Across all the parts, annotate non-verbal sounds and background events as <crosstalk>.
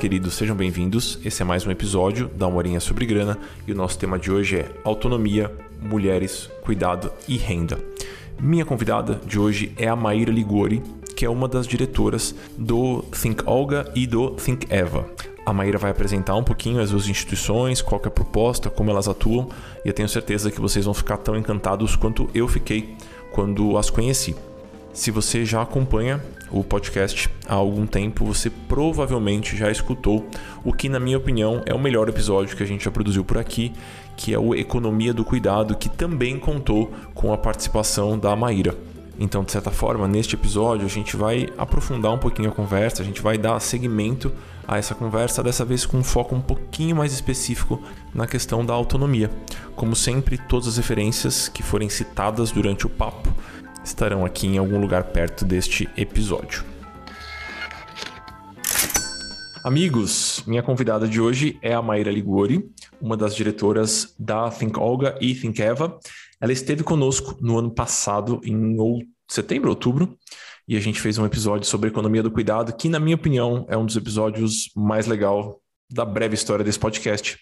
queridos, sejam bem-vindos. Esse é mais um episódio da Morinha sobre Grana e o nosso tema de hoje é autonomia, mulheres, cuidado e renda. Minha convidada de hoje é a Maíra Ligori, que é uma das diretoras do Think Olga e do Think Eva. A Maíra vai apresentar um pouquinho as duas instituições, qual é a proposta, como elas atuam, e eu tenho certeza que vocês vão ficar tão encantados quanto eu fiquei quando as conheci. Se você já acompanha o podcast há algum tempo, você provavelmente já escutou o que, na minha opinião, é o melhor episódio que a gente já produziu por aqui, que é o Economia do Cuidado, que também contou com a participação da Maíra. Então, de certa forma, neste episódio a gente vai aprofundar um pouquinho a conversa, a gente vai dar seguimento a essa conversa, dessa vez com um foco um pouquinho mais específico na questão da autonomia. Como sempre, todas as referências que forem citadas durante o papo estarão aqui em algum lugar perto deste episódio. Amigos, minha convidada de hoje é a Maíra Ligori, uma das diretoras da Think Olga e Think Eva. Ela esteve conosco no ano passado, em setembro, outubro, e a gente fez um episódio sobre economia do cuidado, que, na minha opinião, é um dos episódios mais legal da breve história desse podcast.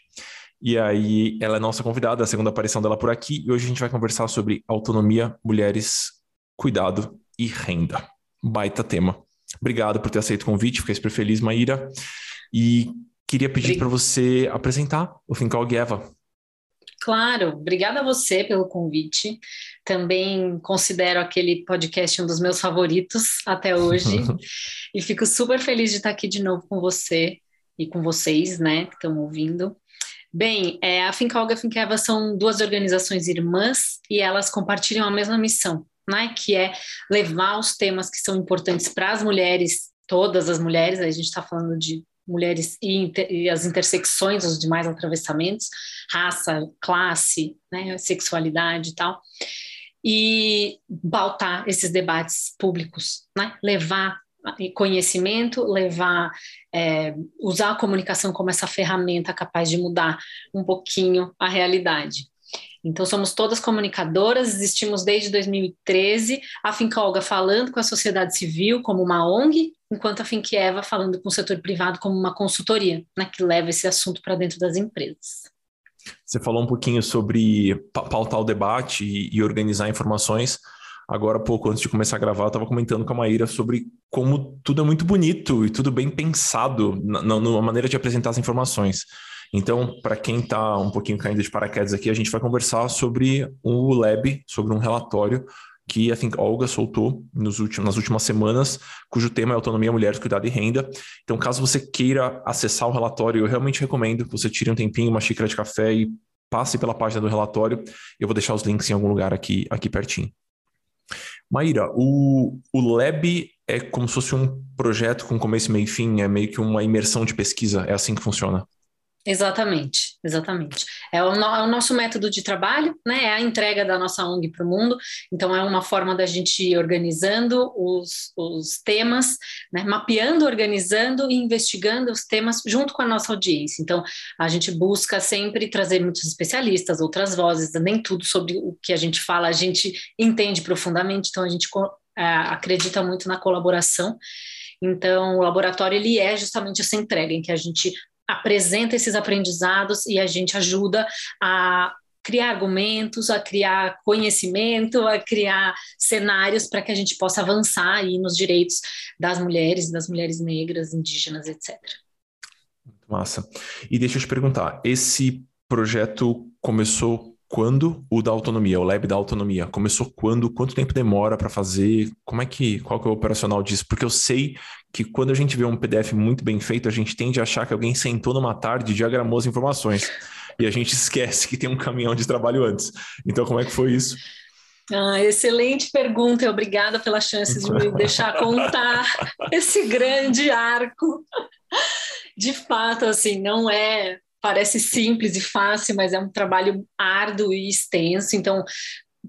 E aí, ela é nossa convidada, a segunda aparição dela por aqui, e hoje a gente vai conversar sobre autonomia, mulheres cuidado e renda. Baita tema. Obrigado por ter aceito o convite, fiquei super feliz, Maíra. E queria pedir para você apresentar o Fincall Eva. Claro, obrigada a você pelo convite. Também considero aquele podcast um dos meus favoritos até hoje. <laughs> e fico super feliz de estar aqui de novo com você e com vocês, né, que estão ouvindo. Bem, é, a Fincalga e a Fincava são duas organizações irmãs e elas compartilham a mesma missão, né, que é levar os temas que são importantes para as mulheres, todas as mulheres, a gente está falando de mulheres e, inter, e, as intersecções, os demais atravessamentos, raça, classe, né, sexualidade e tal, e pautar esses debates públicos, né, levar conhecimento, levar, é, usar a comunicação como essa ferramenta capaz de mudar um pouquinho a realidade. Então, somos todas comunicadoras, existimos desde 2013, a Finca Olga falando com a sociedade civil como uma ONG, enquanto a Finquieva falando com o setor privado como uma consultoria, né, que leva esse assunto para dentro das empresas. Você falou um pouquinho sobre pautar o debate e, e organizar informações. Agora, pouco antes de começar a gravar, eu estava comentando com a Maíra sobre como tudo é muito bonito e tudo bem pensado na, na maneira de apresentar as informações. Então, para quem está um pouquinho caindo de paraquedas aqui, a gente vai conversar sobre o Lab, sobre um relatório que a Think Olga soltou nos últimos, nas últimas semanas, cujo tema é autonomia, mulheres, cuidado e renda. Então, caso você queira acessar o relatório, eu realmente recomendo que você tire um tempinho, uma xícara de café e passe pela página do relatório. Eu vou deixar os links em algum lugar aqui, aqui pertinho. Maíra, o, o Lab é como se fosse um projeto com começo, meio e fim, é meio que uma imersão de pesquisa, é assim que funciona? Exatamente, exatamente. É o, é o, nosso método de trabalho, né? É a entrega da nossa ONG para o mundo. Então, é uma forma da gente ir organizando os, os temas, né? mapeando, organizando e investigando os temas junto com a nossa audiência. Então, a gente busca sempre trazer muitos especialistas, outras vozes, nem tudo sobre o que a gente fala a gente entende profundamente, então a gente é, acredita muito na colaboração. Então, o laboratório ele é justamente essa entrega em que a gente apresenta esses aprendizados e a gente ajuda a criar argumentos, a criar conhecimento, a criar cenários para que a gente possa avançar aí nos direitos das mulheres, das mulheres negras, indígenas, etc. Massa. E deixa eu te perguntar, esse projeto começou quando o da autonomia, o lab da autonomia, começou quando? Quanto tempo demora para fazer? Como é que, qual que é o operacional disso? Porque eu sei que quando a gente vê um PDF muito bem feito, a gente tende a achar que alguém sentou numa tarde e diagramou as informações. E a gente <laughs> esquece que tem um caminhão de trabalho antes. Então, como é que foi isso? Ah, excelente pergunta e obrigada pela chance de me deixar <laughs> contar esse grande arco. De fato, assim, não é parece simples e fácil, mas é um trabalho árduo e extenso. Então,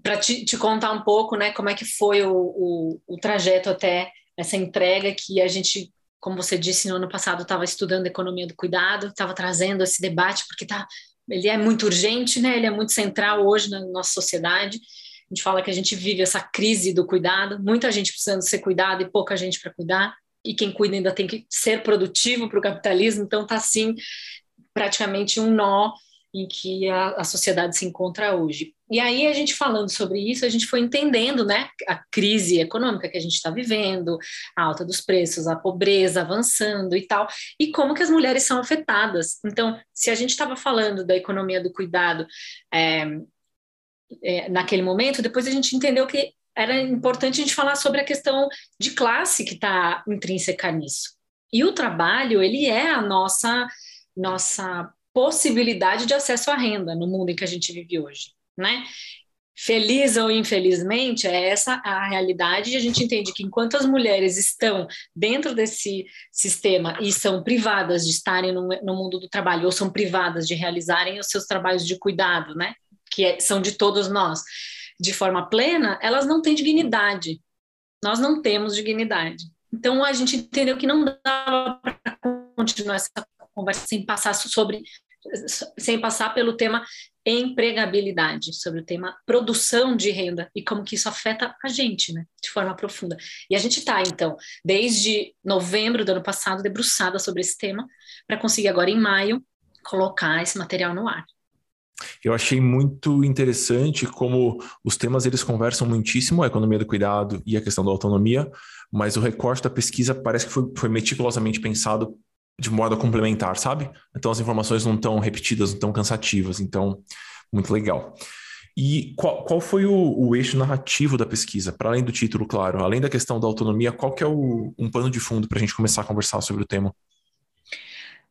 para te, te, contar um pouco, né, como é que foi o, o, o trajeto até essa entrega que a gente como você disse, no ano passado estava estudando economia do cuidado, estava trazendo esse debate, porque tá, ele é muito urgente, né? ele é muito central hoje na nossa sociedade. A gente fala que a gente vive essa crise do cuidado, muita gente precisando ser cuidada e pouca gente para cuidar. e quem cuida ainda tem que ser produtivo para o capitalismo, então está assim praticamente um nó em que a, a, sociedade se encontra hoje. E aí a gente falando sobre isso, a gente foi entendendo, né, a crise econômica que a gente está vivendo, a alta dos preços, a pobreza avançando e tal, e como que as mulheres são afetadas. Então, se a gente estava falando da economia do cuidado é, é, naquele momento, depois a gente entendeu que era importante a gente falar sobre a questão de classe que está intrínseca nisso. E o trabalho, ele é a nossa nossa possibilidade de acesso à renda no mundo em que a gente vive hoje, né? Feliz ou infelizmente, é essa a realidade, e a gente entende que enquanto as mulheres estão dentro desse sistema e são privadas de estarem no, no mundo do trabalho, ou são privadas de realizarem os seus trabalhos de cuidado, né? Que é, são de todos nós, de forma plena, elas não têm dignidade. Nós não temos dignidade. Então a gente entendeu que não dava para continuar essa conversa sem passar sobre sem passar pelo tema empregabilidade, sobre o tema produção de renda e como que isso afeta a gente, né, de forma profunda. E a gente está, então, desde novembro do ano passado, debruçada sobre esse tema, para conseguir agora, em maio, colocar esse material no ar. Eu achei muito interessante como os temas eles conversam muitíssimo, a economia do cuidado e a questão da autonomia, mas o recorte da pesquisa parece que foi, foi meticulosamente pensado de modo a complementar, sabe? Então as informações não estão repetidas, não estão cansativas. Então, muito legal. E qual, qual foi o, o, eixo narrativo da pesquisa? Para além do título, claro, além da questão da autonomia, qual que é o, um pano de fundo para a gente começar a conversar sobre o tema?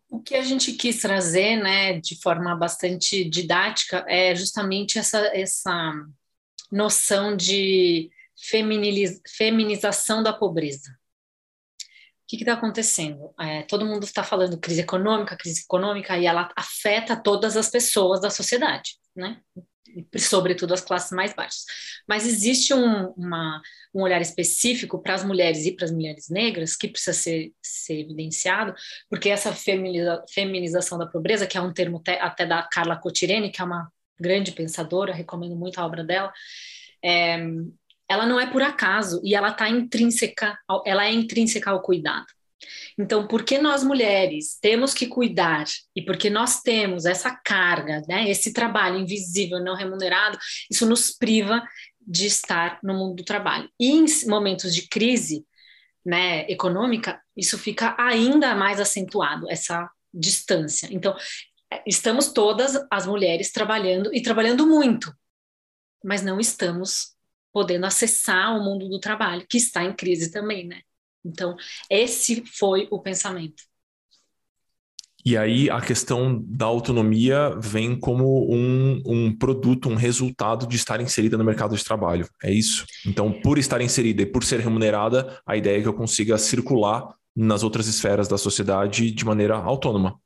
O que a gente quis trazer, né, de forma bastante didática, é justamente essa, essa noção de feminização da pobreza que está acontecendo? É, todo mundo está falando crise econômica, crise econômica, e ela afeta todas as pessoas da sociedade, né? sobretudo as classes mais baixas. Mas existe um, uma, um olhar específico para as mulheres e para as mulheres negras que precisa ser, ser evidenciado, porque essa feminiza, feminização da pobreza, que é um termo até da Carla Cotirene, que é uma grande pensadora, recomendo muito a obra dela, é, ela não é por acaso e ela está intrínseca, ela é intrínseca ao cuidado. Então, porque nós mulheres temos que cuidar e porque nós temos essa carga, né, esse trabalho invisível, não remunerado, isso nos priva de estar no mundo do trabalho. E em momentos de crise, né, econômica, isso fica ainda mais acentuado essa distância. Então, estamos todas as mulheres trabalhando e trabalhando muito, mas não estamos podendo acessar o mundo do trabalho, que está em crise também, né? Então, esse foi o pensamento. E aí a questão da autonomia vem como um, um produto, um resultado de estar inserida no mercado de trabalho. É isso? Então, por estar inserida e por ser remunerada, a ideia é que eu consiga circular nas outras esferas da sociedade de maneira autônoma.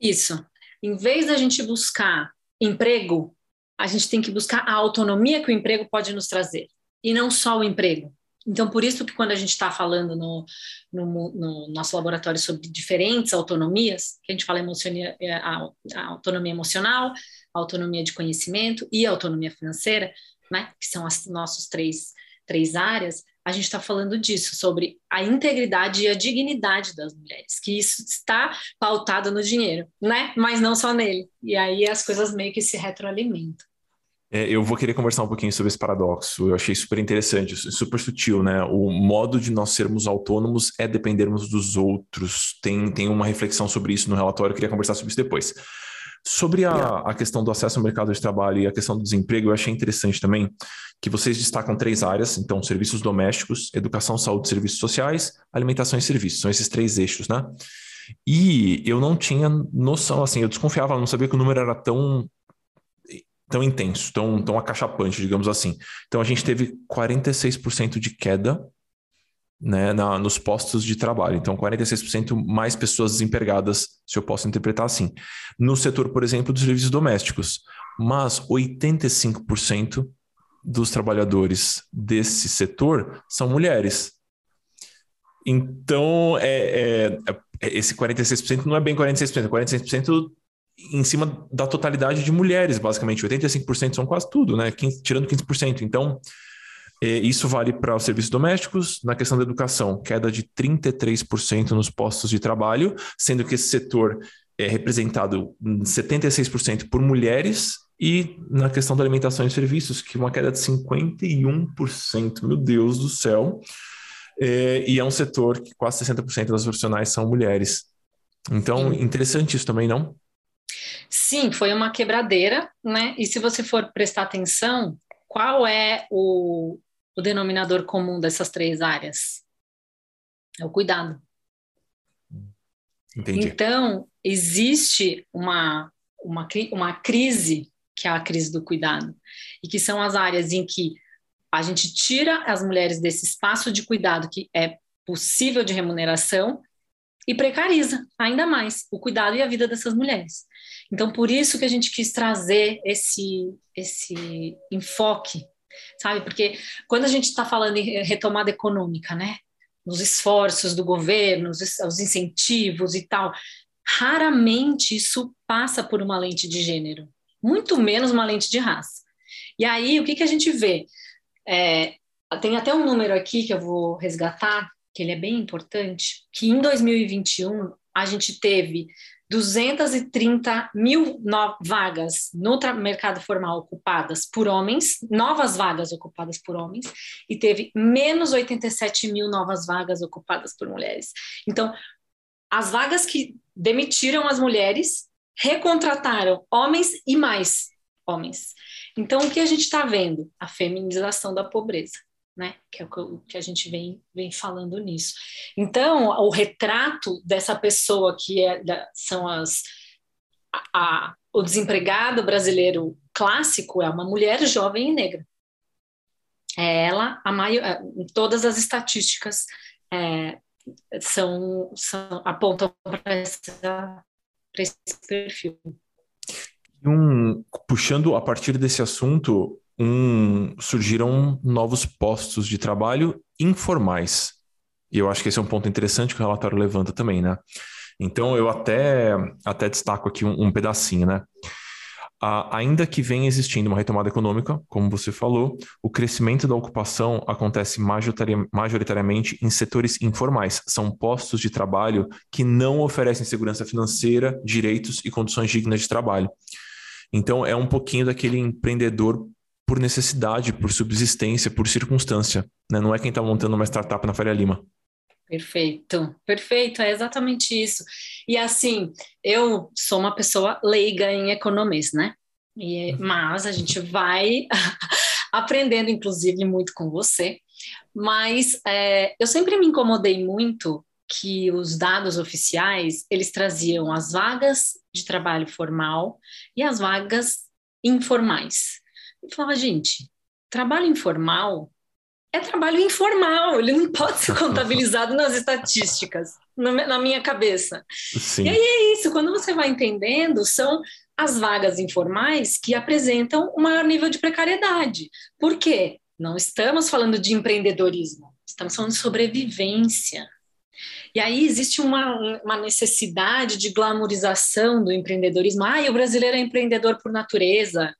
Isso. Em vez da gente buscar emprego a gente tem que buscar a autonomia que o emprego pode nos trazer, e não só o emprego. Então, por isso que quando a gente está falando no, no, no, nosso laboratório sobre diferentes autonomias, que a gente fala emocionia, é, a, a autonomia emocional, a autonomia de conhecimento e a autonomia financeira, né, que são as nossos três, três áreas, a gente está falando disso, sobre a integridade e a dignidade das mulheres, que isso está pautado no dinheiro, né? Mas não só nele. E aí as coisas meio que se retroalimentam. É, eu vou querer conversar um pouquinho sobre esse paradoxo. Eu achei super interessante, super sutil, né? O modo de nós sermos autônomos é dependermos dos outros. Tem, tem uma reflexão sobre isso no relatório, eu queria conversar sobre isso depois. Sobre a, a questão do acesso ao mercado de trabalho e a questão do desemprego, eu achei interessante também que vocês destacam três áreas, então, serviços domésticos, educação, saúde, serviços sociais, alimentação e serviços. São esses três eixos, né? E eu não tinha noção, assim, eu desconfiava, não sabia que o número era tão tão intenso, tão, tão acachapante, digamos assim. Então a gente teve 46% de queda né, na, nos postos de trabalho. Então, 46% mais pessoas desempregadas, se eu posso interpretar assim. No setor, por exemplo, dos serviços domésticos. Mas 85% dos trabalhadores desse setor são mulheres. Então, é, é, é esse 46% não é bem 46%, 46% em cima da totalidade de mulheres, basicamente. 85% são quase tudo, né? 15, tirando 15%. Então, Isso vale para os serviços domésticos, na questão da educação, queda de 33% nos postos de trabalho, sendo que esse setor é representado 76% por mulheres e na questão da alimentação e serviços, que é uma queda de 51%, meu Deus do céu. É, e é um setor que quase 60% das profissionais são mulheres. Então, interessante isso também, não? Sim, foi uma quebradeira, né? E se você for prestar atenção, qual é o, o denominador comum dessas três áreas? É o cuidado. Entendi. Então, existe uma, uma, uma crise, que é a crise do cuidado, e que são as áreas em que a gente tira as mulheres desse espaço de cuidado que é possível de remuneração e precariza ainda mais o cuidado e a vida dessas mulheres. Então, por isso que a gente quis trazer esse, esse enfoque, sabe? Porque quando a gente está falando em retomada econômica, né? Nos esforços do governo, os, os incentivos e tal, raramente isso passa por uma lente de gênero, muito menos uma lente de raça. E aí, o que, que a gente vê? É, tem até um número aqui que eu vou resgatar, que ele é bem importante, que em 2021 a gente teve 230 mil vagas no mercado formal ocupadas por homens, novas vagas ocupadas por homens, e teve menos 87 mil novas vagas ocupadas por mulheres. Então, as vagas que demitiram as mulheres recontrataram homens e mais homens. Então, o que a gente está vendo? A feminização da pobreza né? Que é o que a gente vem, vem falando nisso. Então, o retrato dessa pessoa que é, são as a, a, o desempregado brasileiro clássico é uma mulher jovem e negra. É ela, a maior, é, todas as estatísticas é, são, são, apontam para esse perfil. Um, puxando a partir desse assunto, um, surgiram novos postos de trabalho informais. E eu acho que esse é um ponto interessante que o relatório levanta também, né? Então eu até, até destaco aqui um, um pedacinho, né? Ainda que venha existindo uma retomada econômica, como você falou, o crescimento da ocupação acontece majoritariamente em setores informais. São postos de trabalho que não oferecem segurança financeira, direitos e condições dignas de trabalho. Então, é um pouquinho daquele empreendedor por necessidade, por subsistência, por circunstância. Né? Não é quem está montando uma startup na Faria Lima. Perfeito, perfeito, é exatamente isso. E assim, eu sou uma pessoa leiga em economia, né? E, mas a gente vai <laughs> aprendendo, inclusive, muito com você. Mas é, eu sempre me incomodei muito que os dados oficiais eles traziam as vagas de trabalho formal e as vagas informais. E falava, gente, trabalho informal é trabalho informal, ele não pode ser contabilizado nas estatísticas, na minha cabeça. Sim. E aí é isso, quando você vai entendendo, são as vagas informais que apresentam o maior nível de precariedade. Por quê? Não estamos falando de empreendedorismo, estamos falando de sobrevivência. E aí existe uma, uma necessidade de glamorização do empreendedorismo. Ah, o brasileiro é empreendedor por natureza.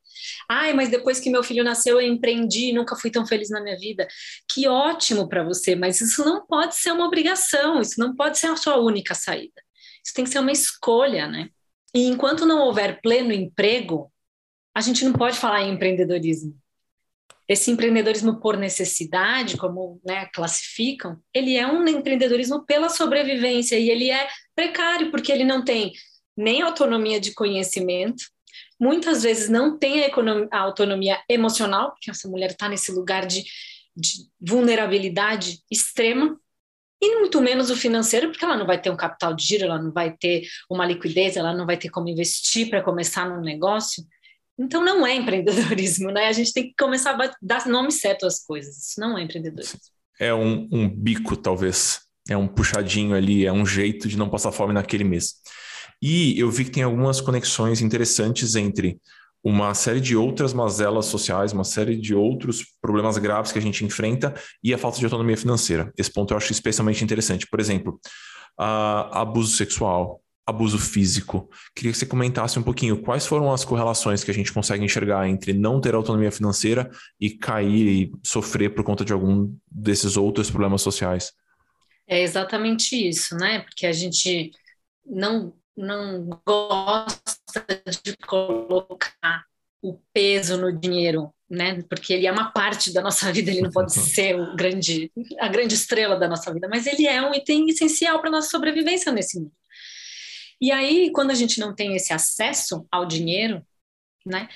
Ai, mas depois que meu filho nasceu eu empreendi e nunca fui tão feliz na minha vida. Que ótimo para você, mas isso não pode ser uma obrigação, isso não pode ser a sua única saída. Isso tem que ser uma escolha, né? E enquanto não houver pleno emprego, a gente não pode falar em empreendedorismo. Esse empreendedorismo por necessidade, como né, classificam, ele é um empreendedorismo pela sobrevivência e ele é precário porque ele não tem nem autonomia de conhecimento, muitas vezes não tem a, economia, a autonomia emocional, porque essa mulher está nesse lugar de, de vulnerabilidade extrema, e muito menos o financeiro, porque ela não vai ter um capital de giro, ela não vai ter uma liquidez, ela não vai ter como investir para começar num negócio. Então não é empreendedorismo, né? A gente tem que começar a dar nome certo às coisas. Isso não é empreendedorismo. É um, um bico, talvez. É um puxadinho ali, é um jeito de não passar fome naquele mês. E eu vi que tem algumas conexões interessantes entre uma série de outras mazelas sociais, uma série de outros problemas graves que a gente enfrenta e a falta de autonomia financeira. Esse ponto eu acho especialmente interessante. Por exemplo, abuso sexual, abuso físico. Queria que você comentasse um pouquinho quais foram as correlações que a gente consegue enxergar entre não ter autonomia financeira e cair e sofrer por conta de algum desses outros problemas sociais. É exatamente isso, né? Porque a gente não, não gosta de colocar o peso no dinheiro, né? Porque ele é uma parte da nossa <laughs> vida, ele não pode ser o grande, a grande estrela da nossa vida, mas ele é um item essencial para a nossa sobrevivência nesse mundo. E aí, quando a gente não tem esse acesso ao dinheiro, né?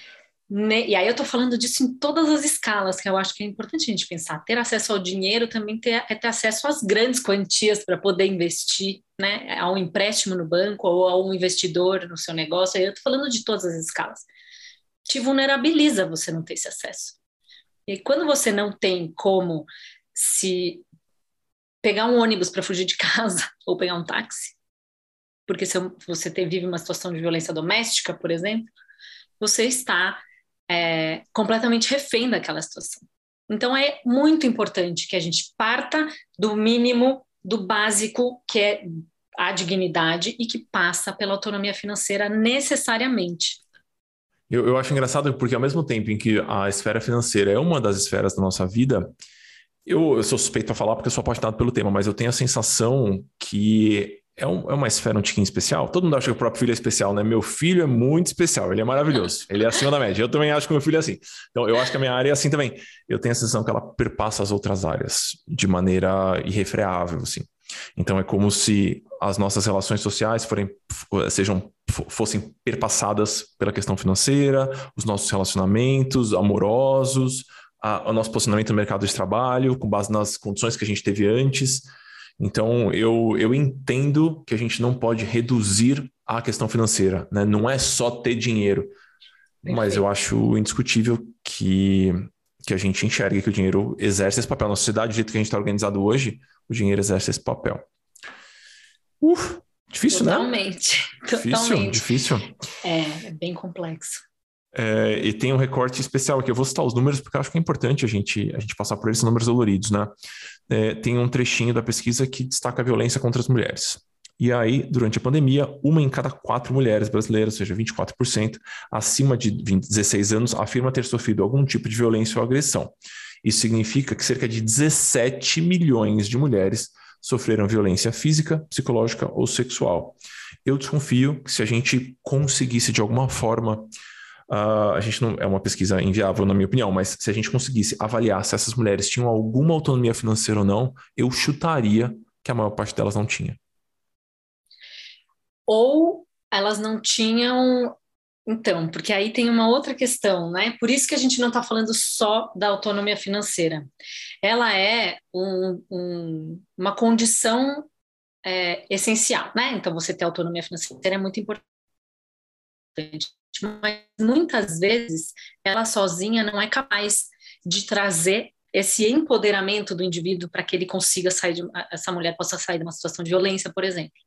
E aí eu estou falando disso em todas as escalas, que eu acho que é importante a gente pensar. Ter acesso ao dinheiro também ter, é ter acesso às grandes quantias para poder investir, né? A um empréstimo no banco ou a um investidor no seu negócio. Aí eu estou falando de todas as escalas. Te vulnerabiliza você não ter esse acesso. E quando você não tem como se pegar um ônibus para fugir de casa <laughs> ou pegar um táxi, porque se você vive uma situação de violência doméstica, por exemplo, você está é, completamente refém daquela situação. Então é muito importante que a gente parta do mínimo, do básico, que é a dignidade e que passa pela autonomia financeira necessariamente. Eu, eu acho engraçado porque ao mesmo tempo em que a esfera financeira é uma das esferas da nossa vida, eu, eu sou suspeito a falar porque eu sou apaixonado pelo tema, mas eu tenho a sensação que é, um, é uma esfera um tiquinho especial. Todo mundo acha que o próprio filho é especial, né? Meu filho é muito especial, ele é maravilhoso, ele é acima da média. Eu também acho que meu filho é assim. Então, eu acho que a minha área é assim também. Eu tenho a sensação que ela perpassa as outras áreas de maneira irrefreável, assim. Então, é como se as nossas relações sociais forem, sejam, fossem perpassadas pela questão financeira, os nossos relacionamentos amorosos, a, o nosso posicionamento no mercado de trabalho, com base nas condições que a gente teve antes. Então, eu, eu entendo que a gente não pode reduzir a questão financeira, né? Não é só ter dinheiro, Perfeito. mas eu acho indiscutível que, que a gente enxergue que o dinheiro exerce esse papel. Na sociedade, do jeito que a gente está organizado hoje, o dinheiro exerce esse papel. Uf, difícil, Totalmente. né? Difícil, Totalmente. difícil. É, é bem complexo. É, e tem um recorte especial aqui. Eu vou citar os números porque eu acho que é importante a gente, a gente passar por eles, números doloridos, né? É, tem um trechinho da pesquisa que destaca a violência contra as mulheres. E aí, durante a pandemia, uma em cada quatro mulheres brasileiras, ou seja, 24%, acima de 20, 16 anos, afirma ter sofrido algum tipo de violência ou agressão. Isso significa que cerca de 17 milhões de mulheres sofreram violência física, psicológica ou sexual. Eu desconfio que se a gente conseguisse de alguma forma Uh, a gente não é uma pesquisa inviável, na minha opinião, mas se a gente conseguisse avaliar se essas mulheres tinham alguma autonomia financeira ou não, eu chutaria que a maior parte delas não tinha. Ou elas não tinham. Então, porque aí tem uma outra questão, né? Por isso que a gente não está falando só da autonomia financeira. Ela é um, um, uma condição é, essencial, né? Então, você ter autonomia financeira é muito importante mas muitas vezes ela sozinha não é capaz de trazer esse empoderamento do indivíduo para que ele consiga sair de essa mulher possa sair de uma situação de violência, por exemplo,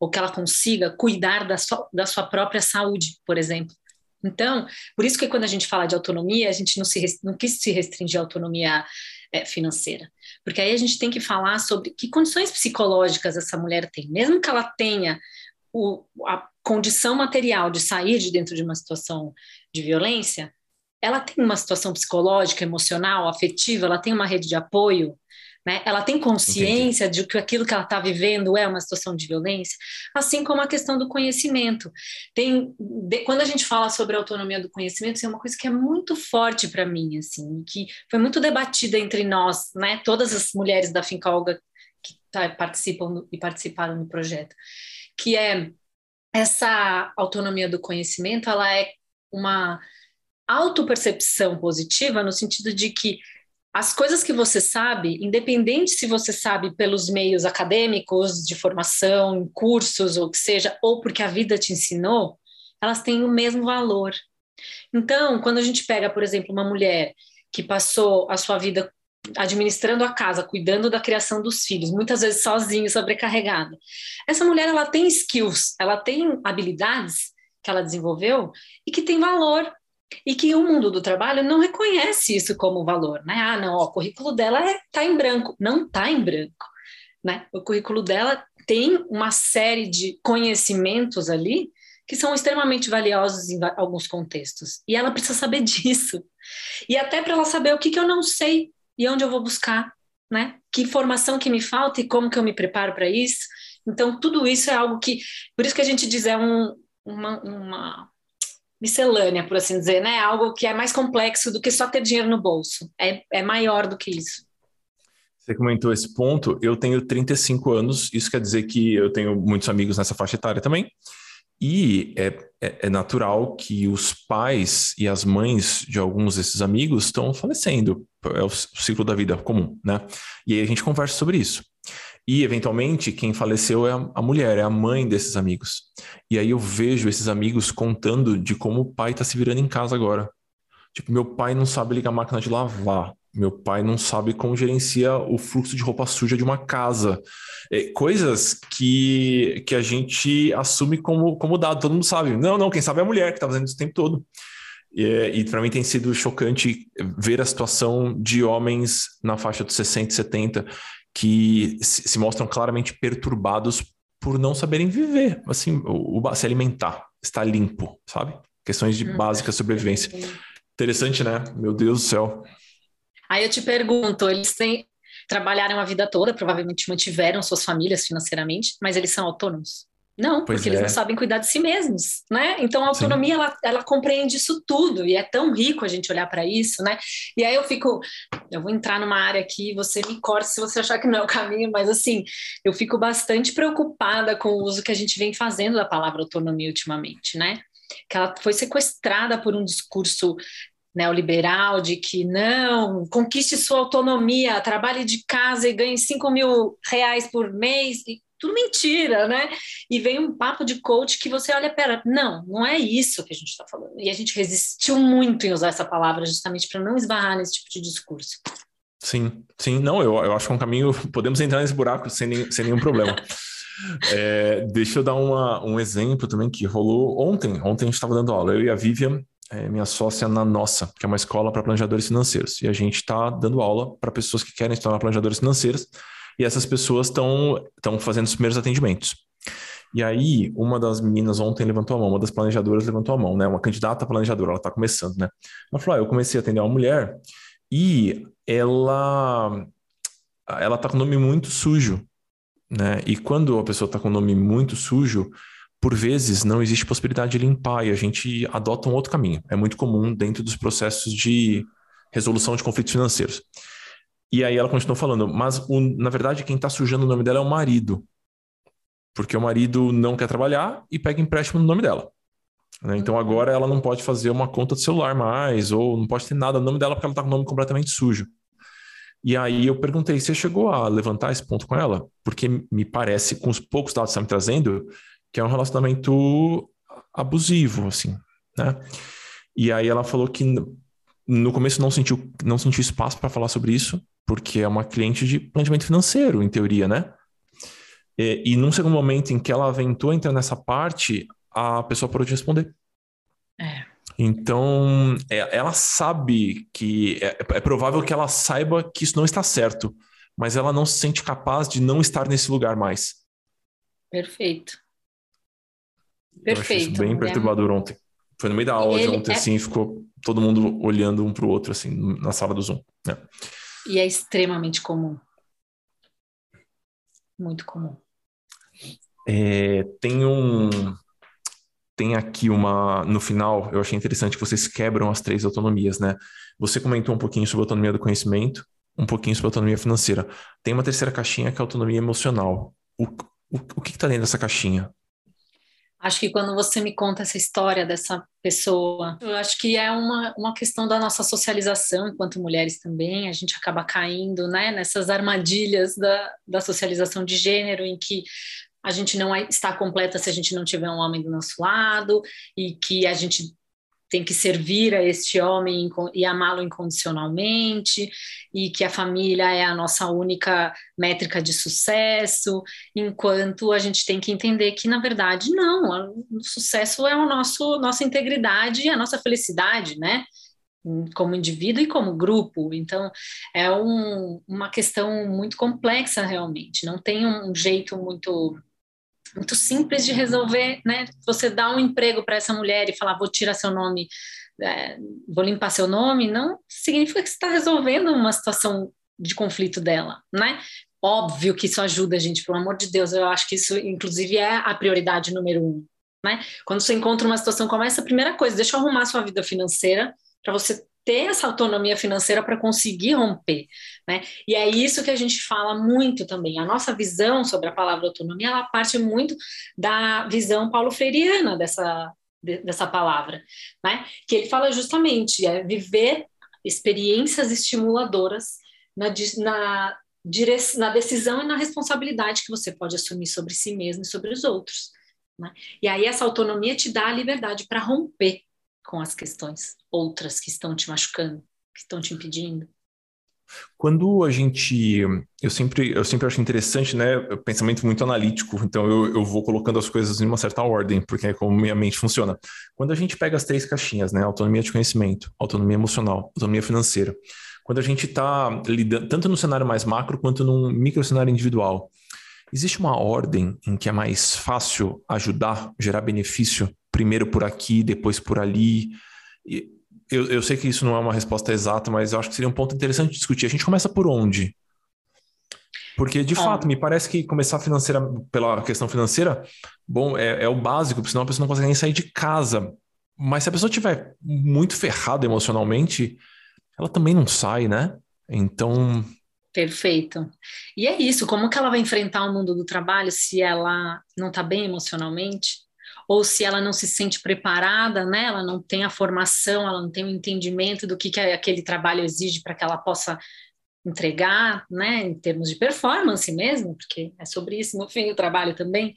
ou que ela consiga cuidar da sua, da sua própria saúde, por exemplo. Então, por isso que quando a gente fala de autonomia, a gente não, se, não quis se restringir à autonomia é, financeira, porque aí a gente tem que falar sobre que condições psicológicas essa mulher tem, mesmo que ela tenha o, a condição material de sair de dentro de uma situação de violência, ela tem uma situação psicológica, emocional, afetiva, ela tem uma rede de apoio, né? Ela tem consciência Entendi. de que aquilo que ela está vivendo é uma situação de violência, assim como a questão do conhecimento. Tem, de, quando a gente fala sobre a autonomia do conhecimento, isso é uma coisa que é muito forte para mim, assim, que foi muito debatida entre nós, né? Todas as mulheres da Fincalga que tá, participam e participaram do projeto, que é essa autonomia do conhecimento, ela é uma autopercepção positiva no sentido de que as coisas que você sabe, independente se você sabe pelos meios acadêmicos, de formação, cursos ou que seja, ou porque a vida te ensinou, elas têm o mesmo valor. Então, quando a gente pega, por exemplo, uma mulher que passou a sua vida administrando a casa, cuidando da criação dos filhos, muitas vezes sozinha, sobrecarregada. Essa mulher ela tem skills, ela tem habilidades que ela desenvolveu e que tem valor e que o mundo do trabalho não reconhece isso como valor, né? Ah, não, ó, o currículo dela é tá em branco, não tá em branco, né? O currículo dela tem uma série de conhecimentos ali que são extremamente valiosos em alguns contextos. E ela precisa saber <laughs> disso. E até para ela saber o que, que eu não sei e onde eu vou buscar, né? Que informação que me falta e como que eu me preparo para isso. Então, tudo isso é algo que... Por isso que a gente diz, é um, uma, uma miscelânea, por assim dizer, né? Algo que é mais complexo do que só ter dinheiro no bolso. É, é maior do que isso. Você comentou esse ponto. Eu tenho 35 anos, isso quer dizer que eu tenho muitos amigos nessa faixa etária também. E é, é, é, natural que os pais e as mães de alguns desses amigos estão falecendo. É o ciclo da vida comum, né? E aí a gente conversa sobre isso. E, eventualmente, quem faleceu é a mulher, é a mãe desses amigos. E aí eu vejo esses amigos contando de como o pai está se virando em casa agora. Tipo, meu pai não sabe ligar a máquina de lavar. Meu pai não sabe como gerencia o fluxo de roupa suja de uma casa. É, coisas que, que a gente assume como, como dado, todo mundo sabe. Não, não, quem sabe é a mulher que está fazendo isso o tempo todo. E, e para mim tem sido chocante ver a situação de homens na faixa dos 60, 70 que se, mostram claramente perturbados por não saberem viver, assim, o, o, se alimentar, estar limpo, sabe? Questões de hum, básica sobrevivência. Interessante, né? Meu Deus do céu. Aí eu te pergunto, eles têm trabalharam a vida toda, provavelmente mantiveram suas famílias financeiramente, mas eles são autônomos? Não, pois porque é. eles não sabem cuidar de si mesmos, né? Então a autonomia ela, ela compreende isso tudo e é tão rico a gente olhar para isso, né? E aí eu fico, eu vou entrar numa área aqui, você me corta se você achar que não é o caminho, mas assim, eu fico bastante preocupada com o uso que a gente vem fazendo da palavra autonomia ultimamente, né? Que ela foi sequestrada por um discurso neoliberal de que não, conquiste sua autonomia, trabalhe de casa e ganhe 5 mil reais por mês, e tudo mentira, né? E vem um papo de coach que você olha, pera, não, não é isso que a gente está falando. E a gente resistiu muito em usar essa palavra justamente para não esbarrar nesse tipo de discurso. Sim, sim, não, eu, eu acho que é um caminho, podemos entrar nesse buraco sem, sem nenhum problema. É, deixa eu dar uma, um exemplo também que rolou ontem. Ontem a gente estava dando aula, eu e a Vivian, é, minha sócia na Nossa, que é uma escola para planejadores financeiros. E a gente está dando aula para pessoas que querem se tornar planejadores financeiros. E essas pessoas estão fazendo os primeiros atendimentos. E aí, uma das meninas ontem levantou a mão, uma das planejadoras levantou a mão, né? Uma candidata planejadora, ela está começando, né? Ela falou: ah, eu comecei a atender uma mulher e ela ela tá com nome muito sujo, né? E quando a pessoa está com nome muito sujo, por vezes não existe possibilidade de limpar e a gente adota um outro caminho. É muito comum dentro dos processos de resolução de conflitos financeiros. E aí ela continuou falando, mas o, na verdade quem está sujando o nome dela é o marido. Porque o marido não quer trabalhar e pega empréstimo no nome dela. Né? Então agora ela não pode fazer uma conta de celular mais, ou não pode ter nada no nome dela porque ela está com o nome completamente sujo. E aí eu perguntei, você chegou a levantar esse ponto com ela? Porque me parece, com os poucos dados que você está me trazendo, que é um relacionamento abusivo, assim, né? E aí ela falou que no começo não sentiu, não sentiu espaço para falar sobre isso, porque é uma cliente de planejamento financeiro, em teoria, né? E, e num segundo momento em que ela aventou entrar nessa parte, a pessoa parou de responder. É. Então, é, ela sabe que. É, é, provável que ela saiba que isso não está certo, mas ela não se sente capaz de não estar nesse lugar mais. Perfeito. Perfeito. bem perturbador é... ontem. Foi no meio da aula de ontem, é... assim, ficou todo mundo olhando um para o outro, assim, na sala do Zoom. Né? E é extremamente comum. Muito comum. É, tem um. Tem aqui uma. No final, eu achei interessante que vocês quebram as três autonomias, né? Você comentou um pouquinho sobre a autonomia do conhecimento, um pouquinho sobre a autonomia financeira. Tem uma terceira caixinha que é a autonomia emocional. O, o, o que está dentro dessa caixinha? Acho que quando você me conta essa história dessa pessoa, eu acho que é uma, uma questão da nossa socialização enquanto mulheres também. A gente acaba caindo né, nessas armadilhas da, da socialização de gênero, em que a gente não é, está completa se a gente não tiver um homem do nosso lado, e que a gente tem que servir a este homem e amá-lo incondicionalmente, e que a família é a nossa única métrica de sucesso, enquanto a gente tem que entender que, na verdade, não, o sucesso é o nosso nossa integridade e a nossa felicidade, né? como indivíduo e como grupo. Então, é um, uma questão muito complexa, realmente. Não tem um jeito muito muito simples de resolver, né? Você dá um emprego para essa mulher e falar, vou tirar seu nome, é, vou limpar seu nome, não significa que você está resolvendo uma situação de conflito dela, né? Óbvio que isso ajuda gente, pelo amor de Deus, eu acho que isso, inclusive, é a prioridade número um, né? Quando você encontra uma situação como essa, a primeira coisa, deixa eu arrumar sua vida financeira, para você ter essa autonomia financeira para conseguir romper, né? E é isso que a gente fala muito também. A nossa visão sobre a palavra autonomia, ela parte muito da visão paulo-freiriana dessa dessa palavra, né? Que ele fala justamente é viver experiências estimuladoras na, na, dire, na decisão e na responsabilidade que você pode assumir sobre si mesmo e sobre os outros. Né? E aí essa autonomia te dá a liberdade para romper com as questões outras que estão te machucando, que estão te impedindo? Quando a gente, eu sempre, eu sempre acho interessante, né, pensamento muito analítico, então eu, eu vou colocando as coisas em uma certa ordem, porque é como minha mente funciona. Quando a gente pega as três caixinhas, né, autonomia de conhecimento, autonomia emocional, autonomia financeira, quando a gente está lidando, tanto no cenário mais macro quanto num micro cenário individual, existe uma ordem em que é mais fácil ajudar, gerar benefício primeiro por aqui, depois por ali. Eu, eu sei que isso não é uma resposta exata, mas eu acho que seria um ponto interessante de discutir. A gente começa por onde? Porque, de fato, me parece que começar financeira pela questão financeira, bom, é, é o básico, porque senão a pessoa não consegue nem sair de casa. Mas se a pessoa estiver muito ferrada emocionalmente, ela também não sai, né? Então. Perfeito. E é isso, como que ela vai enfrentar o mundo do trabalho se ela não está bem emocionalmente? Ou se ela não se sente preparada, né? Ela não tem a formação, ela não tem o entendimento do que, que aquele trabalho exige para que ela possa entregar, né? Em termos de performance mesmo, porque é sobre isso no fim o trabalho também.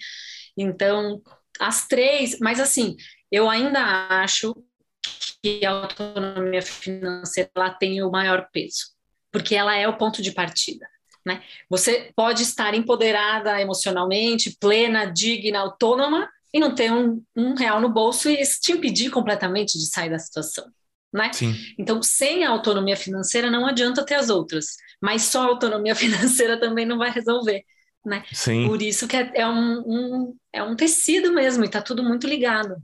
Então, as três, mas assim, eu ainda acho que a autonomia financeira ela tem o maior peso, porque ela é o ponto de partida. Né? Você pode estar empoderada emocionalmente, plena, digna, autônoma, e não ter um, um real no bolso e te impedir completamente de sair da situação. Né? Então, sem a autonomia financeira, não adianta ter as outras, mas só a autonomia <laughs> financeira também não vai resolver. Né? Sim. Por isso que é, é um, um, é um tecido mesmo, e está tudo muito ligado.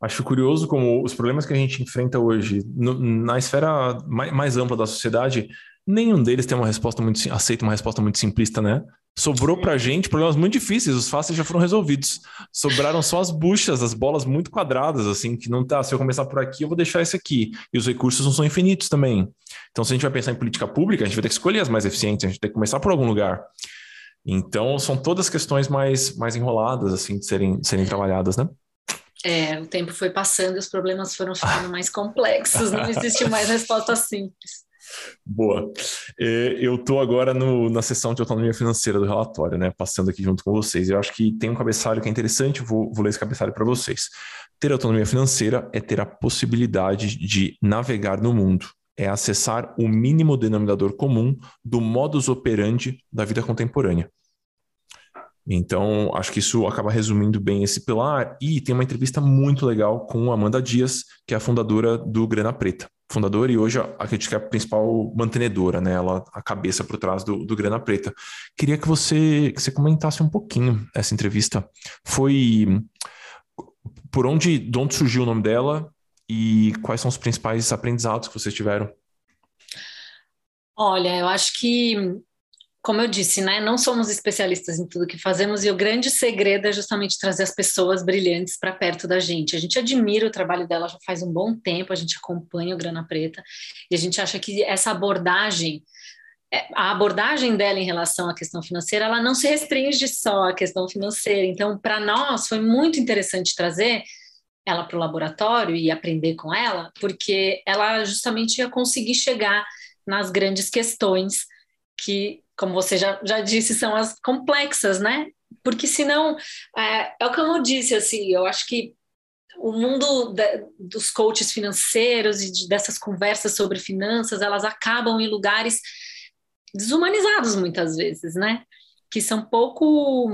Acho curioso como os problemas que a gente enfrenta hoje, no, na esfera mais, mais, ampla da sociedade, nenhum deles tem uma resposta muito aceita uma resposta muito simplista, né? Sobrou pra gente problemas muito difíceis, os fáceis já foram resolvidos. Sobraram só as buchas, as bolas muito quadradas, assim, que não tá. Se eu começar por aqui, eu vou deixar esse aqui. E os recursos não são infinitos também. Então, se a gente vai pensar em política pública, a gente vai ter que escolher as mais eficientes, a gente tem que começar por algum lugar. Então, são todas questões mais, mais enroladas, assim, de serem, de serem trabalhadas, né? É, o tempo foi passando e os problemas foram ficando mais complexos, não existe mais resposta simples. Boa. É, eu estou agora no, na sessão de autonomia financeira do relatório, né? Passando aqui junto com vocês. Eu acho que tem um cabeçalho que é interessante, vou, vou ler esse cabeçalho para vocês. Ter autonomia financeira é ter a possibilidade de navegar no mundo, é acessar o mínimo denominador comum do modus operandi da vida contemporânea. Então, acho que isso acaba resumindo bem esse pilar. E tem uma entrevista muito legal com Amanda Dias, que é a fundadora do Grana Preta fundadora e hoje acredito que é a principal mantenedora, né? Ela a cabeça por trás do, do Grana Preta. Queria que você, que você comentasse um pouquinho essa entrevista. Foi por onde, de onde surgiu o nome dela e quais são os principais aprendizados que vocês tiveram? Olha, eu acho que como eu disse, né, não somos especialistas em tudo que fazemos e o grande segredo é justamente trazer as pessoas brilhantes para perto da gente. A gente admira o trabalho dela já faz um bom tempo, a gente acompanha o Grana Preta e a gente acha que essa abordagem, é, a abordagem dela em relação à questão financeira, ela não se restringe só à questão financeira. Então, para nós foi muito interessante trazer ela para o laboratório e aprender com ela, porque ela justamente ia conseguir chegar nas grandes questões que como você já, já disse, são as complexas, né? Porque senão, é, é como eu disse, assim, eu acho que o mundo de, dos coaches financeiros e de, dessas conversas sobre finanças, elas acabam em lugares desumanizados muitas vezes, né? Que são pouco,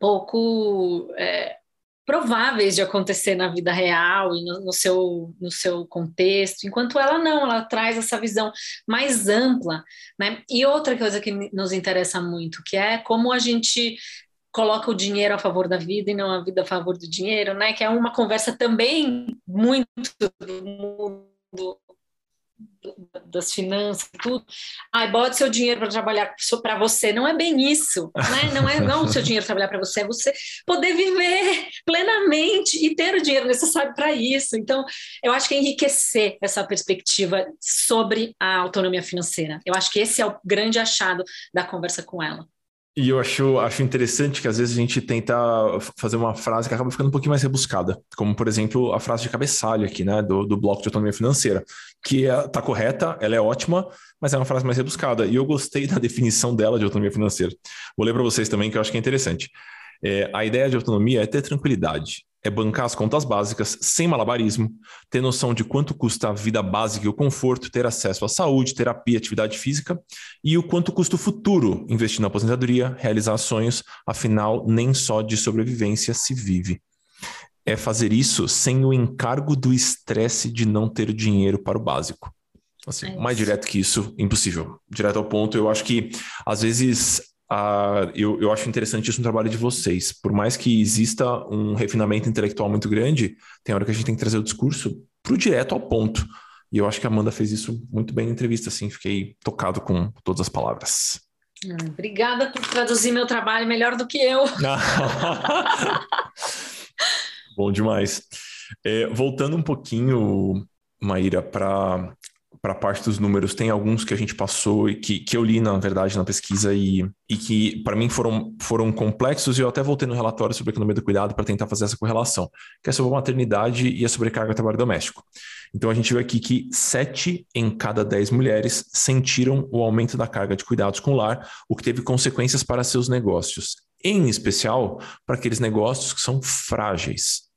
pouco é, prováveis de acontecer na vida real e no, no, seu, no seu contexto, enquanto ela não, ela traz essa visão mais ampla, né? E outra coisa que nos interessa muito, que é como a gente coloca o dinheiro a favor da vida e não a vida a favor do dinheiro, né? Que é uma conversa também muito do mundo das finanças, tudo. Ai, bote seu dinheiro para trabalhar para você. Não é bem isso, né? Não é não o seu dinheiro trabalhar para você, é você poder viver plenamente e ter o dinheiro necessário para isso. Então, eu acho que é enriquecer essa perspectiva sobre a autonomia financeira. Eu acho que esse é o grande achado da conversa com ela. E eu acho, acho interessante que às vezes a gente tenta fazer uma frase que acaba ficando um pouquinho mais rebuscada, como por exemplo a frase de cabeçalho aqui, né, do, do bloco de autonomia financeira, que é, tá correta, ela é ótima, mas é uma frase mais rebuscada. E eu gostei da <laughs> definição dela de autonomia financeira. Vou ler para vocês também, que eu acho que é interessante. É, a ideia de autonomia é ter tranquilidade, é bancar as contas básicas sem malabarismo, ter noção de quanto custa a vida básica e o conforto, ter acesso à saúde, terapia, atividade física e o quanto custa o futuro, investir na aposentadoria, realizar sonhos, afinal, nem só de sobrevivência se vive. É fazer isso sem o encargo do estresse de não ter dinheiro para o básico. Assim, é mais direto que isso, impossível. Direto ao ponto, eu acho que às vezes Uh, eu, eu acho interessante isso no trabalho de vocês. Por mais que exista um refinamento intelectual muito grande, tem hora que a gente tem que trazer o discurso para o direto ao ponto. E eu acho que a Amanda fez isso muito bem na entrevista, assim, fiquei tocado com todas as palavras. Hum, obrigada por traduzir meu trabalho melhor do que eu. <laughs> Bom demais. É, voltando um pouquinho, Maíra, para para a parte dos números, tem alguns que a gente passou e que, que eu li, na verdade, na pesquisa e, e que, para mim, foram, foram complexos e eu até voltei no relatório sobre economia do cuidado para tentar fazer essa correlação, que é sobre a maternidade e a sobrecarga do trabalho doméstico. Então, a gente viu aqui que sete em cada dez mulheres sentiram o aumento da carga de cuidados com o lar, o que teve consequências para seus negócios, em especial para aqueles negócios que são frágeis.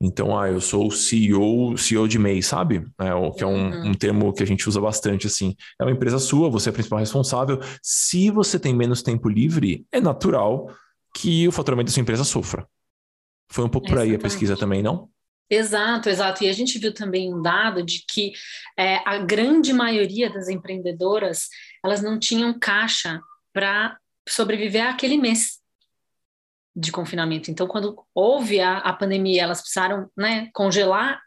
Então, ah, eu sou o CEO, CEO de MEI, sabe? É, o, que é um, uhum. um, termo que a gente usa bastante, assim. É uma empresa sua, você é a principal responsável. Se você tem menos tempo livre, é natural que o faturamento da sua empresa sofra. Foi um pouco por aí a pesquisa também, não? Exato, exato. E a gente viu também um dado de que é, a grande maioria das empreendedoras, elas não tinham caixa para sobreviver aquele mês de confinamento. Então, quando houve a, a pandemia, elas precisaram né, congelar,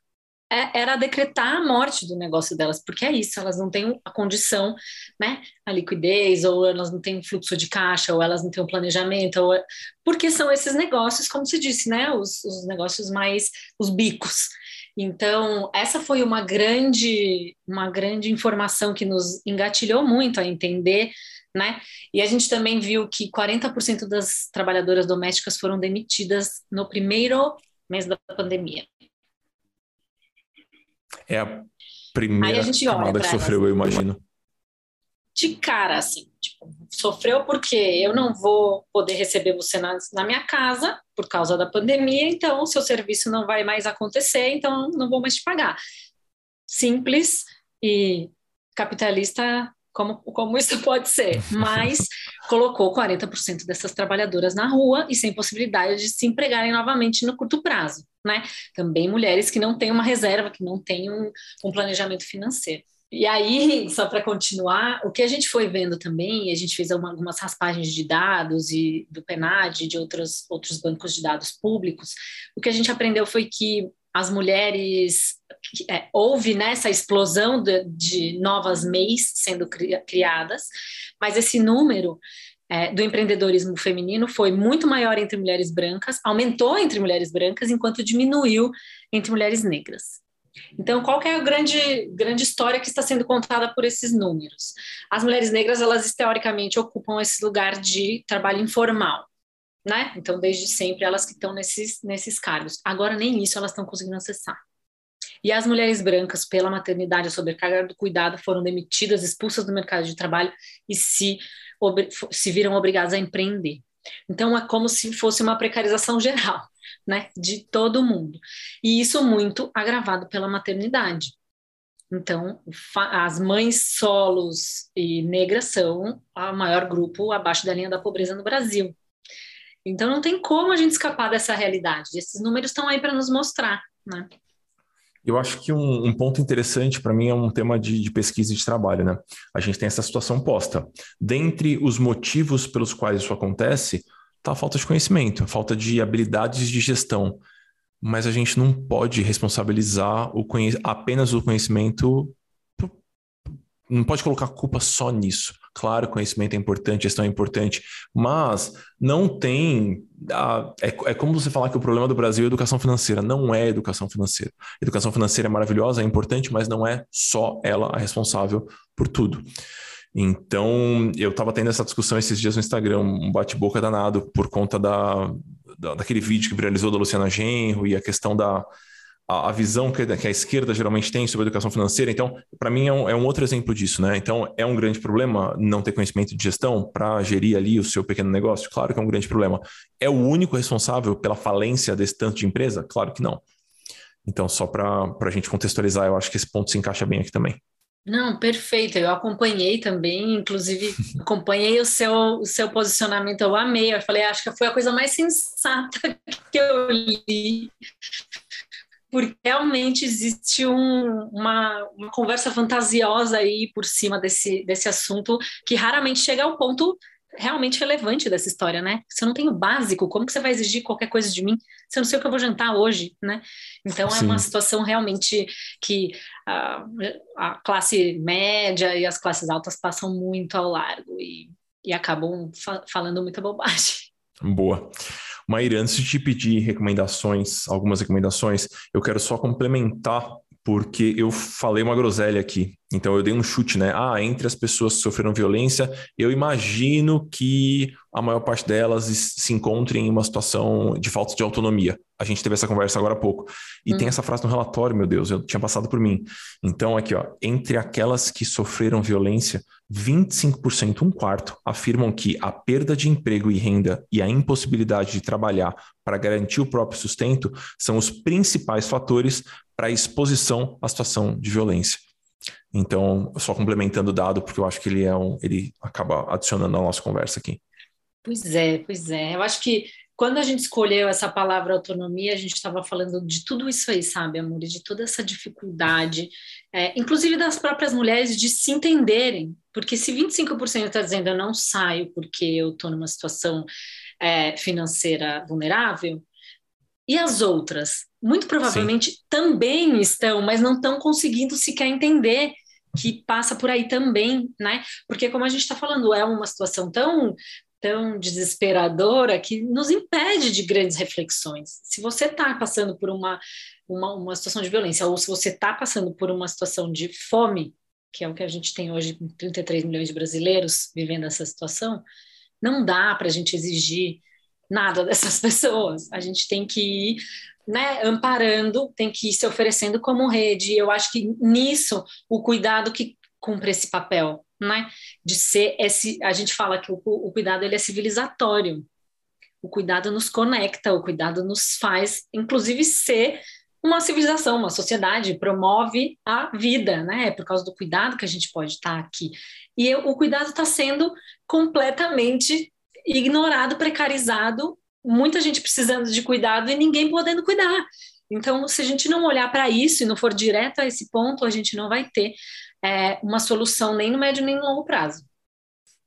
é, era decretar a morte do negócio delas, porque é isso, elas não têm a condição, né, a liquidez, ou elas não têm fluxo de caixa, ou elas não têm um planejamento, ou, porque são esses negócios, como se disse, né, os, os negócios mais, os bicos. Então, essa foi uma grande, uma grande informação que nos engatilhou muito a entender né? E a gente também viu que 40% das trabalhadoras domésticas foram demitidas no primeiro mês da pandemia. É a primeira a gente camada que sofreu, eu imagino. De cara, assim, tipo, sofreu porque eu não vou poder receber você na, na minha casa por causa da pandemia, então o seu serviço não vai mais acontecer, então não vou mais te pagar. Simples e capitalista como, como isso <laughs> pode ser, mas colocou 40% dessas trabalhadoras na rua e sem possibilidade de se empregarem novamente no curto prazo, né? Também mulheres que não têm uma reserva, que não têm um, um planejamento financeiro. E aí, só para continuar, o que a gente foi vendo também, a gente fez uma, algumas raspagens de dados e do PNAD, de outros, outros bancos de dados públicos, o que a gente aprendeu foi que as mulheres é, houve nessa né, explosão de, de, novas MEIs sendo criadas, mas esse número é, do empreendedorismo feminino foi muito maior entre mulheres brancas, aumentou entre mulheres brancas, enquanto diminuiu entre mulheres negras. Então, qual é a grande, grande história que está sendo contada por esses números? As mulheres negras, elas teoricamente ocupam esse lugar de trabalho informal né? Então, desde sempre, elas que estão nesses, nesses cargos. Agora, nem isso elas estão conseguindo acessar. E as mulheres brancas, pela maternidade, a sobrecarga do cuidado, foram demitidas, expulsas do mercado de trabalho e se, se viram obrigadas a empreender. Então, é como se fosse uma precarização <laughs> geral, né? De todo mundo. E isso muito agravado pela maternidade. Então, as mães solos e negras são o maior grupo abaixo da linha da pobreza no Brasil. Então não tem como a gente escapar dessa realidade. Esses números estão aí para nos mostrar, né? Eu acho que um, um ponto interessante para mim é um tema de, de, pesquisa e de trabalho, né? A gente tem essa situação posta. Dentre os motivos pelos quais isso acontece, está a falta de conhecimento, a falta de habilidades de gestão. Mas a gente não pode responsabilizar o apenas o conhecimento não pode colocar culpa só nisso. Claro, conhecimento é importante, gestão é importante, mas não tem. A, é, é, como você falar que o problema do Brasil é educação financeira. Não é educação financeira. Educação financeira é maravilhosa, é importante, mas não é só ela a responsável por tudo. Então, eu estava tendo essa discussão esses dias no Instagram, um bate-boca danado, por conta da, da, daquele vídeo que viralizou da Luciana Genro e a questão da, a, a visão que, que, a esquerda geralmente tem sobre a educação financeira. Então, para mim, é um, é um, outro exemplo disso, né? Então, é um grande problema não ter conhecimento de gestão para gerir ali o seu pequeno negócio? Claro que é um grande problema. É o único responsável pela falência desse tanto de empresa? Claro que não. Então, só para a gente contextualizar, eu acho que esse ponto se encaixa bem aqui também. Não, perfeito. Eu acompanhei também, inclusive <laughs> acompanhei o seu, o seu posicionamento, eu amei. Eu falei, acho que foi a coisa mais sensata <laughs> que eu li porque realmente existe um, uma, uma, conversa fantasiosa aí por cima desse, desse assunto que raramente chega ao ponto realmente relevante dessa história, né? Se eu não tenho básico, como que você vai exigir qualquer coisa de mim se eu não sei o que eu vou jantar hoje, né? Então Sim. é uma situação realmente que a, a, classe média e as classes altas passam muito ao largo e, e acabam fa falando muita bobagem. Boa. Maíra, antes de te pedir recomendações, algumas recomendações, eu quero só complementar porque eu falei uma groselha aqui. Então eu dei um chute, né? Ah, entre as pessoas que sofreram violência, eu imagino que a maior parte delas se encontrem em uma situação de falta de autonomia. A gente teve essa conversa agora há pouco. E hum. tem essa frase no relatório, meu Deus, eu tinha passado por mim. Então, aqui, ó, entre aquelas que sofreram violência, 25%, um quarto, afirmam que a perda de emprego e renda e a impossibilidade de trabalhar para garantir o próprio sustento são os principais fatores para a exposição à situação de violência. Então, só complementando o dado, porque eu acho que ele é um, ele acaba adicionando a nossa conversa aqui. Pois é, pois é. Eu acho que quando a gente escolheu essa palavra autonomia, a gente estava falando de tudo isso aí, sabe, amor? De toda essa dificuldade, é, inclusive das próprias mulheres, de se entenderem. Porque se 25% está dizendo eu não saio porque eu estou numa situação é, financeira vulnerável, e as outras? Muito provavelmente Sim. também estão, mas não estão conseguindo sequer entender que passa por aí também, né? Porque como a gente está falando, é uma situação tão tão desesperadora que nos impede de grandes reflexões. Se você está passando por uma, uma, uma situação de violência, ou se você está passando por uma situação de fome, que é o que a gente tem hoje, 33 milhões de brasileiros vivendo essa situação, não dá para a gente exigir nada dessas <laughs> pessoas. A gente tem que ir né, amparando, tem que ir se oferecendo como rede. Eu acho que nisso o cuidado que cumpre esse papel, né? De ser esse, a gente fala que o, o cuidado ele é civilizatório. O cuidado nos conecta, o cuidado nos faz, inclusive, ser uma civilização, uma sociedade, promove a vida, né? É por causa do cuidado que a gente pode estar aqui. E o cuidado está sendo completamente ignorado, precarizado, muita gente precisando de cuidado e ninguém podendo cuidar. Então, se a gente não olhar para isso e não for direto a esse ponto, a gente não vai ter é, uma solução nem no médio nem no longo prazo.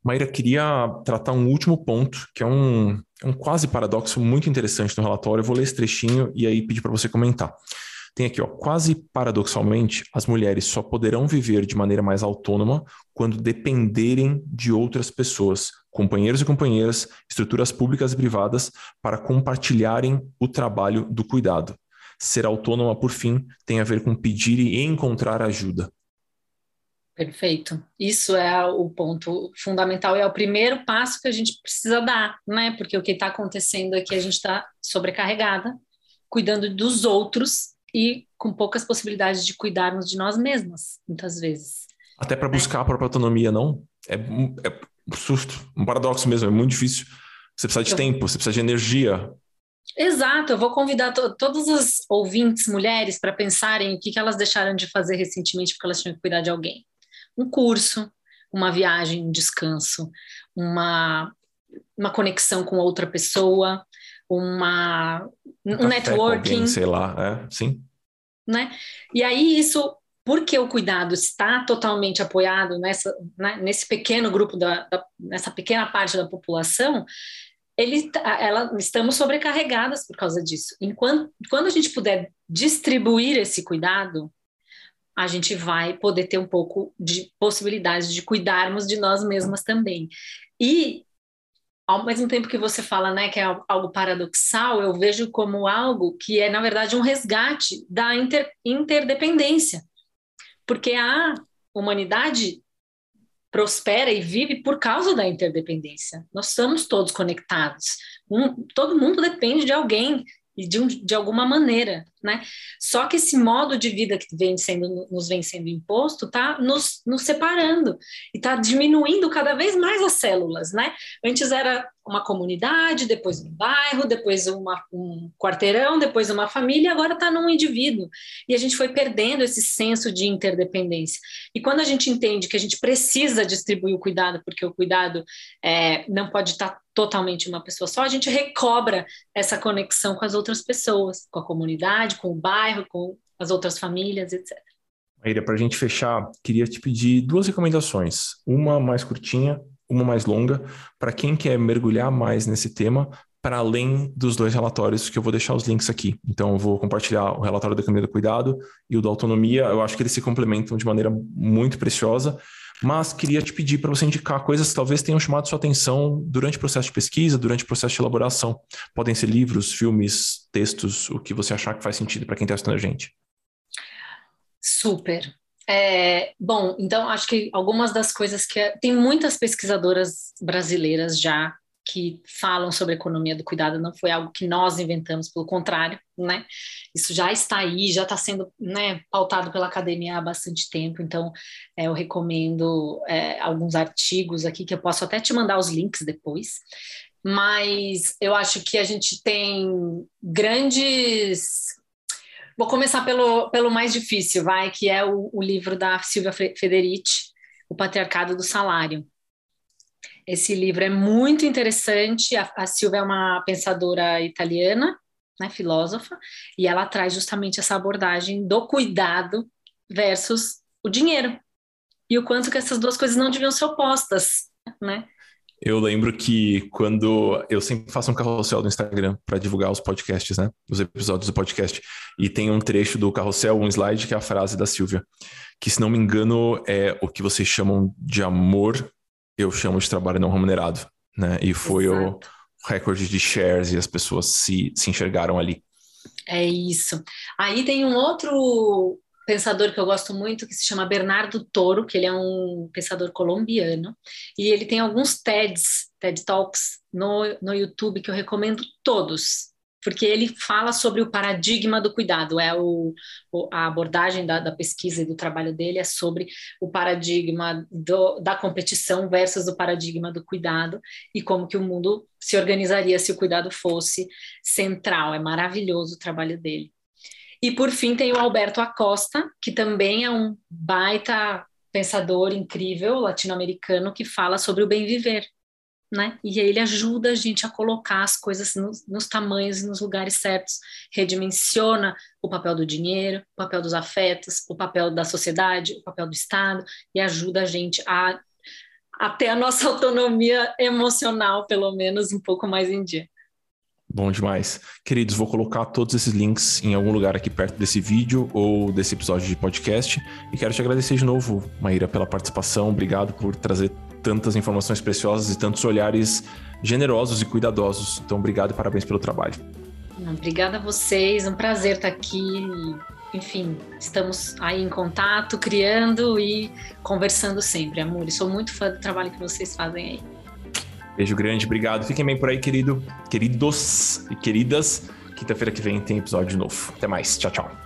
Maíra, queria tratar um último ponto, que é um, é um quase paradoxo muito interessante no relatório. Eu vou ler esse trechinho e aí pedir para você comentar. Tem aqui, ó, quase paradoxalmente, as mulheres só poderão viver de maneira mais autônoma quando dependerem de outras pessoas, companheiros e companheiras, estruturas públicas e privadas, para compartilharem o trabalho do cuidado. Ser autônoma, por fim, tem a ver com pedir e encontrar ajuda. Perfeito. Isso é o ponto fundamental, é o primeiro passo que a gente precisa dar, né? Porque o que está acontecendo aqui, a gente está sobrecarregada, cuidando dos outros e com poucas possibilidades de cuidarmos de nós mesmas, muitas vezes. Até para buscar a própria autonomia, não? É, é susto, um paradoxo mesmo, é muito difícil. Você precisa de eu... tempo, você precisa de energia. Exato, eu vou convidar to todas as ouvintes mulheres para pensarem o que, que elas deixaram de fazer recentemente porque elas tinham que cuidar de alguém. Um curso, uma viagem, um descanso, uma uma conexão com outra pessoa, uma um, um networking, alguém, sei lá, é, sim. Né? E aí isso porque o cuidado está totalmente apoiado nessa, né, nesse pequeno grupo, da, da, nessa pequena parte da população, ele, tá, ela, estamos sobrecarregadas por causa disso. Enquanto, quando a gente puder distribuir esse cuidado, a gente vai poder ter um pouco de possibilidade de cuidarmos de nós mesmas também. E ao mesmo tempo que você fala, né, que é algo paradoxal, eu vejo como algo que é na verdade um resgate da inter, interdependência porque a humanidade prospera e vive por causa da interdependência. Nós estamos todos conectados. Um, todo mundo depende de alguém e de, um, de alguma maneira, né? Só que esse modo de vida que vem sendo, nos vem sendo imposto está nos, nos separando e está diminuindo cada vez mais as células, né? Antes era uma comunidade, depois um bairro, depois uma, um quarteirão, depois uma família, agora está num indivíduo. E a gente foi perdendo esse senso de interdependência. E quando a gente entende que a gente precisa distribuir o cuidado, porque o cuidado é, não pode estar tá totalmente uma pessoa só, a gente recobra essa conexão com as outras pessoas, com a comunidade, com o bairro, com as outras famílias, etc. Maíra, para a gente fechar, queria te pedir duas recomendações. Uma mais curtinha uma mais longa, para quem quer mergulhar mais nesse tema, para além dos dois relatórios que eu vou deixar os links aqui. Então, eu vou compartilhar o relatório da Economia do Cuidado e o da Autonomia. Eu acho que eles se complementam de maneira muito preciosa, mas queria te pedir para você indicar coisas que talvez tenham chamado sua atenção durante o processo de pesquisa, durante o processo de elaboração. Podem ser livros, filmes, textos, o que você achar que faz sentido para quem está assistindo a gente. Super. É, bom, então acho que algumas das coisas que. É, tem muitas pesquisadoras brasileiras já que falam sobre a economia do cuidado, não foi algo que nós inventamos, pelo contrário, né? Isso já está aí, já está sendo né, pautado pela academia há bastante tempo, então é, eu recomendo é, alguns artigos aqui que eu posso até te mandar os links depois. Mas eu acho que a gente tem grandes Vou começar pelo, pelo mais difícil, vai, que é o, o livro da Silvia Federici, O Patriarcado do Salário. Esse livro é muito interessante. A, a Silvia é uma pensadora italiana, né, filósofa, e ela traz justamente essa abordagem do cuidado versus o dinheiro. E o quanto que essas duas coisas não deviam ser opostas, né? Eu lembro que quando eu sempre faço um carrossel do Instagram para divulgar os podcasts, né? Os episódios do podcast. E tem um trecho do carrossel, um slide, que é a frase da Silvia. Que, se não me engano, é o que vocês chamam de amor, eu chamo de trabalho não remunerado. Né? E foi Exato. o recorde de shares e as pessoas se, se enxergaram ali. É isso. Aí tem um outro pensador que eu gosto muito, que se chama Bernardo Toro, que ele é um pensador colombiano, e ele tem alguns TEDs, TED Talks no, no YouTube que eu recomendo todos, porque ele fala sobre o paradigma do cuidado, é o, a abordagem da, da, pesquisa e do trabalho dele é sobre o paradigma do, da competição versus o paradigma do cuidado e como que o mundo se organizaria se o cuidado fosse central. É maravilhoso o trabalho dele. E por fim tem o Alberto Acosta, que também é um baita pensador incrível latino-americano que fala sobre o bem viver, né? E ele ajuda a gente a colocar as coisas nos, nos tamanhos e nos lugares certos, redimensiona o papel do dinheiro, o papel dos afetos, o papel da sociedade, o papel do Estado e ajuda a gente a até a nossa autonomia emocional, pelo menos, um pouco mais em dia. Bom demais. Queridos, vou colocar todos esses links em algum lugar aqui perto desse vídeo ou desse episódio de podcast. E quero te agradecer de novo, Maíra, pela participação. Obrigado por trazer tantas informações preciosas e tantos olhares generosos e cuidadosos. Então, obrigado e parabéns pelo trabalho. Obrigada a vocês, um prazer estar aqui. Enfim, estamos aí em contato, criando e conversando sempre, amor. Sou muito fã do trabalho que vocês fazem aí. Beijo grande, obrigado. Fiquem bem por aí, querido, queridos e queridas. Quinta-feira que vem tem episódio novo. Até mais. Tchau, tchau.